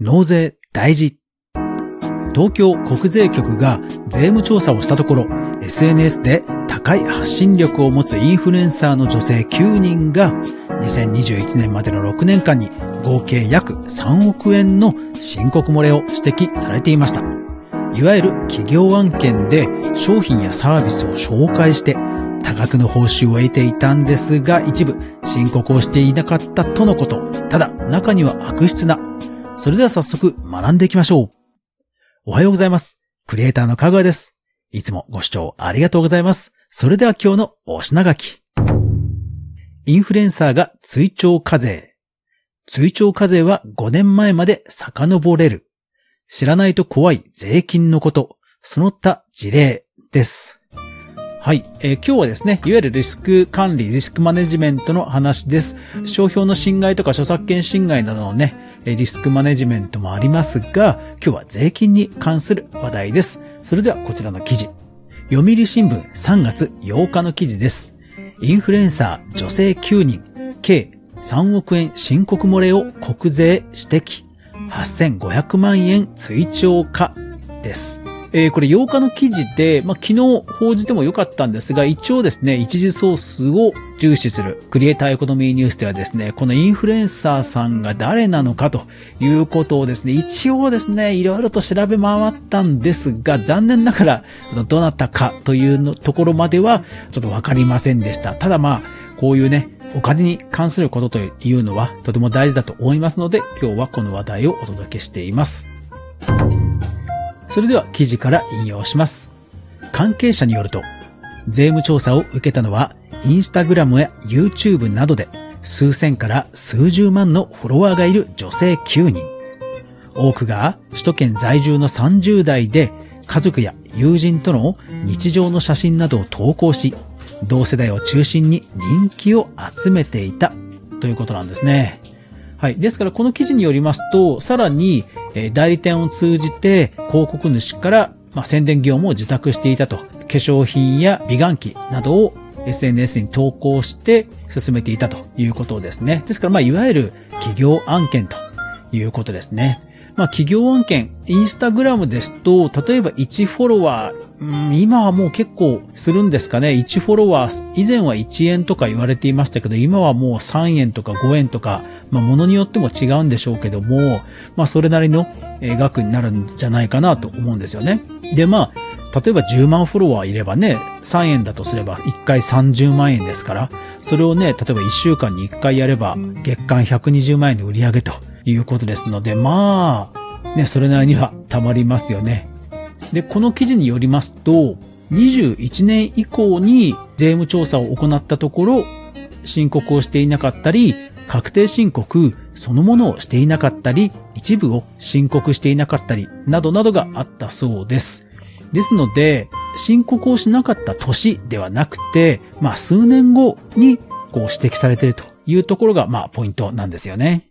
納税大事。東京国税局が税務調査をしたところ、SNS で高い発信力を持つインフルエンサーの女性9人が2021年までの6年間に合計約3億円の申告漏れを指摘されていました。いわゆる企業案件で商品やサービスを紹介して多額の報酬を得ていたんですが一部申告をしていなかったとのこと。ただ中には悪質な。それでは早速学んでいきましょう。おはようございます。クリエイターのかぐわです。いつもご視聴ありがとうございます。それでは今日のお品書き。インフルエンサーが追徴課税。追徴課税は5年前まで遡れる。知らないと怖い税金のこと、その他事例です。はい、えー、今日はですね、いわゆるリスク管理、リスクマネジメントの話です。商標の侵害とか著作権侵害などのね、リスクマネジメントもありますが、今日は税金に関する話題です。それではこちらの記事。読売新聞3月8日の記事です。インフルエンサー女性9人、計3億円申告漏れを国税指摘。8500万円追徴化です。えー、これ8日の記事で、まあ、昨日報じてもよかったんですが、一応ですね、一時ソースを重視するクリエイターエコノミーニュースではですね、このインフルエンサーさんが誰なのかということをですね、一応ですね、いろいろと調べ回ったんですが、残念ながら、どなたかというのところまではちょっとわかりませんでした。ただまあ、こういうね、お金に関することというのはとても大事だと思いますので、今日はこの話題をお届けしています。それでは記事から引用します。関係者によると、税務調査を受けたのは、インスタグラムや YouTube などで数千から数十万のフォロワーがいる女性9人。多くが首都圏在住の30代で家族や友人との日常の写真などを投稿し、同世代を中心に人気を集めていたということなんですね。はい。ですからこの記事によりますと、さらにえ代理店を通じて広告主から、ま、宣伝業務を受託していたと。化粧品や美顔器などを SNS に投稿して進めていたということですね。ですから、まあ、いわゆる企業案件ということですね。まあ、企業案件、インスタグラムですと、例えば1フォロワー、うん、今はもう結構するんですかね。1フォロワー、以前は1円とか言われていましたけど、今はもう3円とか5円とか、まあ、ものによっても違うんでしょうけども、まあ、それなりの額になるんじゃないかなと思うんですよね。で、まあ、例えば10万フォロワーいればね、3円だとすれば1回30万円ですから、それをね、例えば1週間に1回やれば月間120万円の売り上げということですので、まあ、ね、それなりには溜まりますよね。で、この記事によりますと、21年以降に税務調査を行ったところ、申告をしていなかったり、確定申告そのものをしていなかったり、一部を申告していなかったり、などなどがあったそうです。ですので、申告をしなかった年ではなくて、まあ数年後にこう指摘されているというところがまあポイントなんですよね。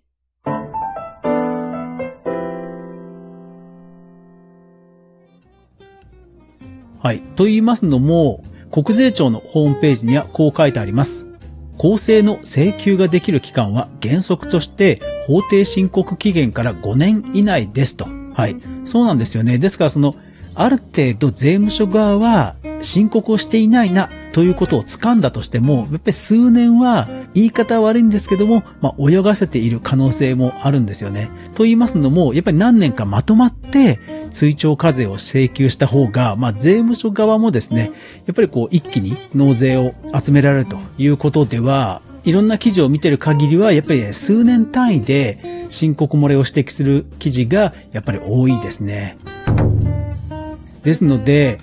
はい。と言いますのも、国税庁のホームページにはこう書いてあります。公正の請求ができる期間は原則として法定申告期限から5年以内ですと。はい。そうなんですよね。ですからその、ある程度税務署側は申告をしていないなということを掴んだとしても、やっぱり数年は言い方は悪いんですけども、まあ、泳がせている可能性もあるんですよね。と言いますのも、やっぱり何年かまとまって追徴課税を請求した方が、まあ、税務署側もですね、やっぱりこう一気に納税を集められるということでは、いろんな記事を見てる限りは、やっぱり、ね、数年単位で申告漏れを指摘する記事がやっぱり多いですね。ですので、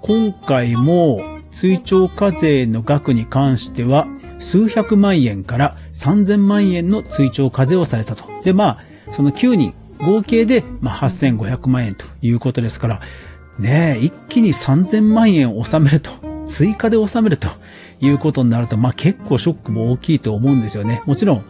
今回も追徴課税の額に関しては、数百万円から3000万円の追徴課税をされたと。で、まあ、その9人、合計で、まあ、8500万円ということですから、ねえ、一気に3000万円を納めると、追加で納めるということになると、まあ結構ショックも大きいと思うんですよね。もちろん、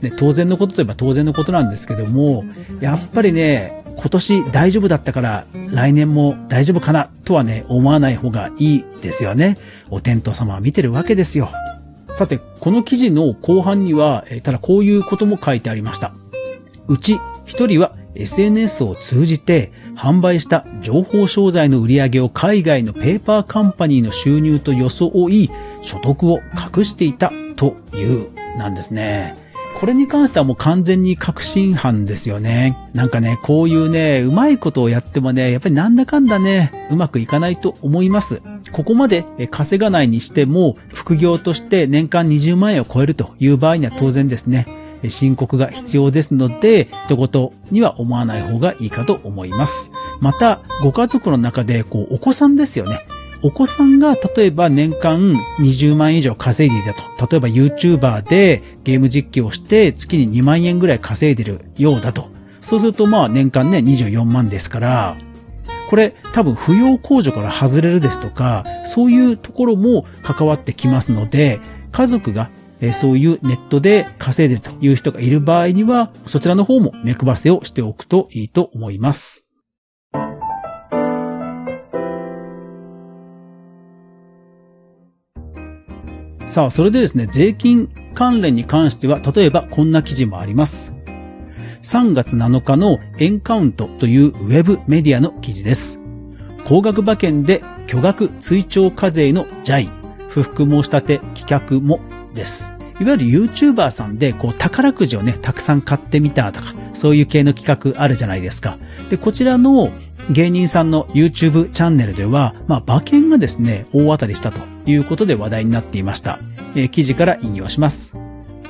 ね、当然のことといえば当然のことなんですけども、やっぱりね、今年大丈夫だったから来年も大丈夫かなとはね、思わない方がいいですよね。お天道様は見てるわけですよ。さて、この記事の後半には、ただこういうことも書いてありました。うち一人は SNS を通じて販売した情報商材の売り上げを海外のペーパーカンパニーの収入と装い、所得を隠していたというなんですね。これに関してはもう完全に確信犯ですよね。なんかね、こういうね、うまいことをやってもね、やっぱりなんだかんだね、うまくいかないと思います。ここまで稼がないにしても、副業として年間20万円を超えるという場合には当然ですね、申告が必要ですので、一言には思わない方がいいかと思います。また、ご家族の中で、こう、お子さんですよね。お子さんが例えば年間20万円以上稼いでいたと。例えば YouTuber でゲーム実況をして月に2万円ぐらい稼いでるようだと。そうするとまあ年間ね24万ですから、これ多分扶養控除から外れるですとか、そういうところも関わってきますので、家族がそういうネットで稼いでるという人がいる場合には、そちらの方も目配せをしておくといいと思います。さあ、それでですね、税金関連に関しては、例えばこんな記事もあります。3月7日のエンカウントというウェブメディアの記事です。高額馬券で巨額追徴課税のジャイ、不服申し立て棄却もです。いわゆる YouTuber さんで、こう、宝くじをね、たくさん買ってみたとか、そういう系の企画あるじゃないですか。で、こちらの芸人さんの YouTube チャンネルでは、まあ、馬券がですね、大当たりしたということで話題になっていました。えー、記事から引用します。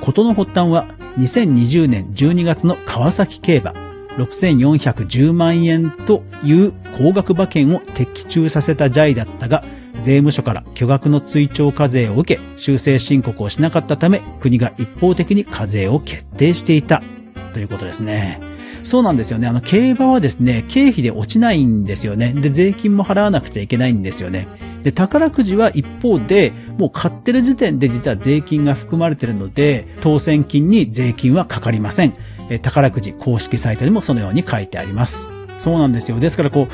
ことの発端は、2020年12月の川崎競馬、6410万円という高額馬券を的中させたジャイだったが、税務署から巨額の追徴課税を受け、修正申告をしなかったため、国が一方的に課税を決定していた。ということですね。そうなんですよね。あの、競馬はですね、経費で落ちないんですよね。で、税金も払わなくちゃいけないんですよね。で、宝くじは一方で、もう買ってる時点で実は税金が含まれてるので、当選金に税金はかかりません。え宝くじ公式サイトにもそのように書いてあります。そうなんですよ。ですからこ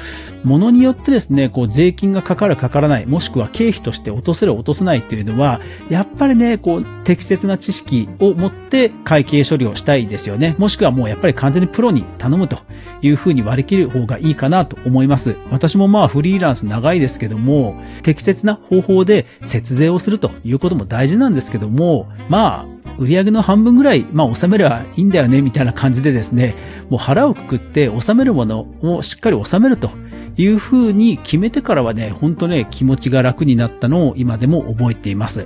う、ものによってですね、こう税金がかかるかからない、もしくは経費として落とせる落とせないっていうのは、やっぱりね、こう、適切な知識を持って会計処理をしたいですよね。もしくはもうやっぱり完全にプロに頼むというふうに割り切る方がいいかなと思います。私もまあフリーランス長いですけども、適切な方法で節税をするということも大事なんですけども、まあ、売上の半分ぐらい、まあ、収めればいいんだよね、みたいな感じでですね、もう腹をくくって納めるものをしっかり収めるというふうに決めてからはね、ほんとね、気持ちが楽になったのを今でも覚えています。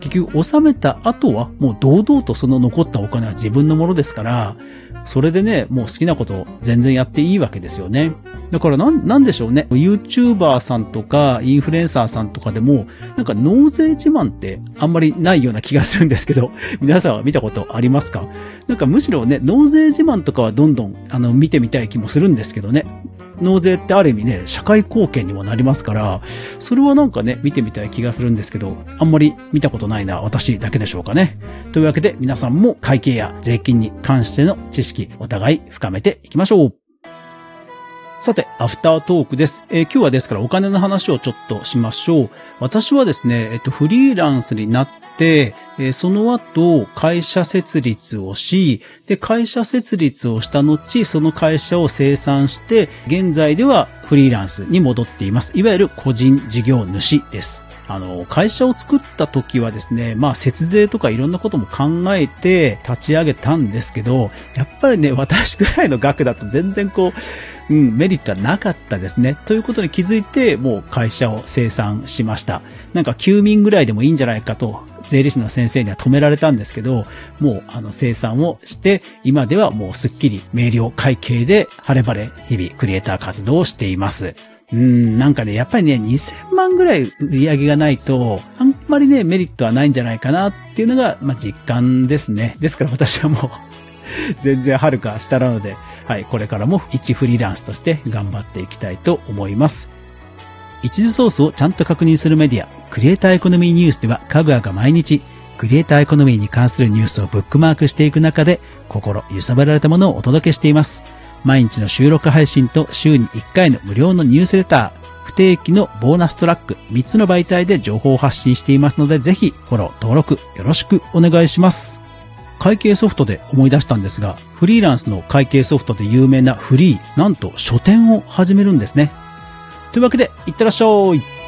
結局、収めた後は、もう堂々とその残ったお金は自分のものですから、それでね、もう好きなこと全然やっていいわけですよね。だからなん、なんでしょうね。YouTuber さんとか、インフルエンサーさんとかでも、なんか納税自慢ってあんまりないような気がするんですけど、皆さんは見たことありますか？なんかむしろね、納税自慢とかはどんどん、あの、見てみたい気もするんですけどね。納税ってある意味ね、社会貢献にもなりますから、それはなんかね、見てみたい気がするんですけど、あんまり見たことないな、私だけでしょうかね。というわけで皆さんも会計や税金に関しての知識、お互い深めていきましょう。さて、アフタートークです。えー、今日はですからお金の話をちょっとしましょう。私はですね、えっと、フリーランスになっ、え、その後、会社設立をし、で、会社設立をした後、その会社を生産して、現在ではフリーランスに戻っています。いわゆる個人事業主です。あの、会社を作った時はですね、まあ節税とかいろんなことも考えて立ち上げたんですけど、やっぱりね、私くらいの額だと全然こう、うん、メリットはなかったですね。ということに気づいて、もう会社を生産しました。なんか休眠ぐらいでもいいんじゃないかと、税理士の先生には止められたんですけど、もうあの生産をして、今ではもうすっきり明瞭会計で晴れ晴れ日々クリエイター活動をしています。うん、なんかね、やっぱりね、2000万ぐらい売り上げがないと、あんまりね、メリットはないんじゃないかなっていうのが、まあ、実感ですね。ですから私はもう 全然はるか下なので、はい、これからも一フリーランスとして頑張っていきたいと思います。一時ソースをちゃんと確認するメディア、クリエイターエコノミーニュースでは、かぐわが毎日、クリエイターエコノミーに関するニュースをブックマークしていく中で、心揺さぶられたものをお届けしています。毎日の収録配信と週に1回の無料のニュースレター、不定期のボーナストラック、3つの媒体で情報を発信していますので、ぜひフォロー、登録、よろしくお願いします。会計ソフトで思い出したんですが、フリーランスの会計ソフトで有名なフリー、なんと書店を始めるんですね。というわけで、いってらっしゃい。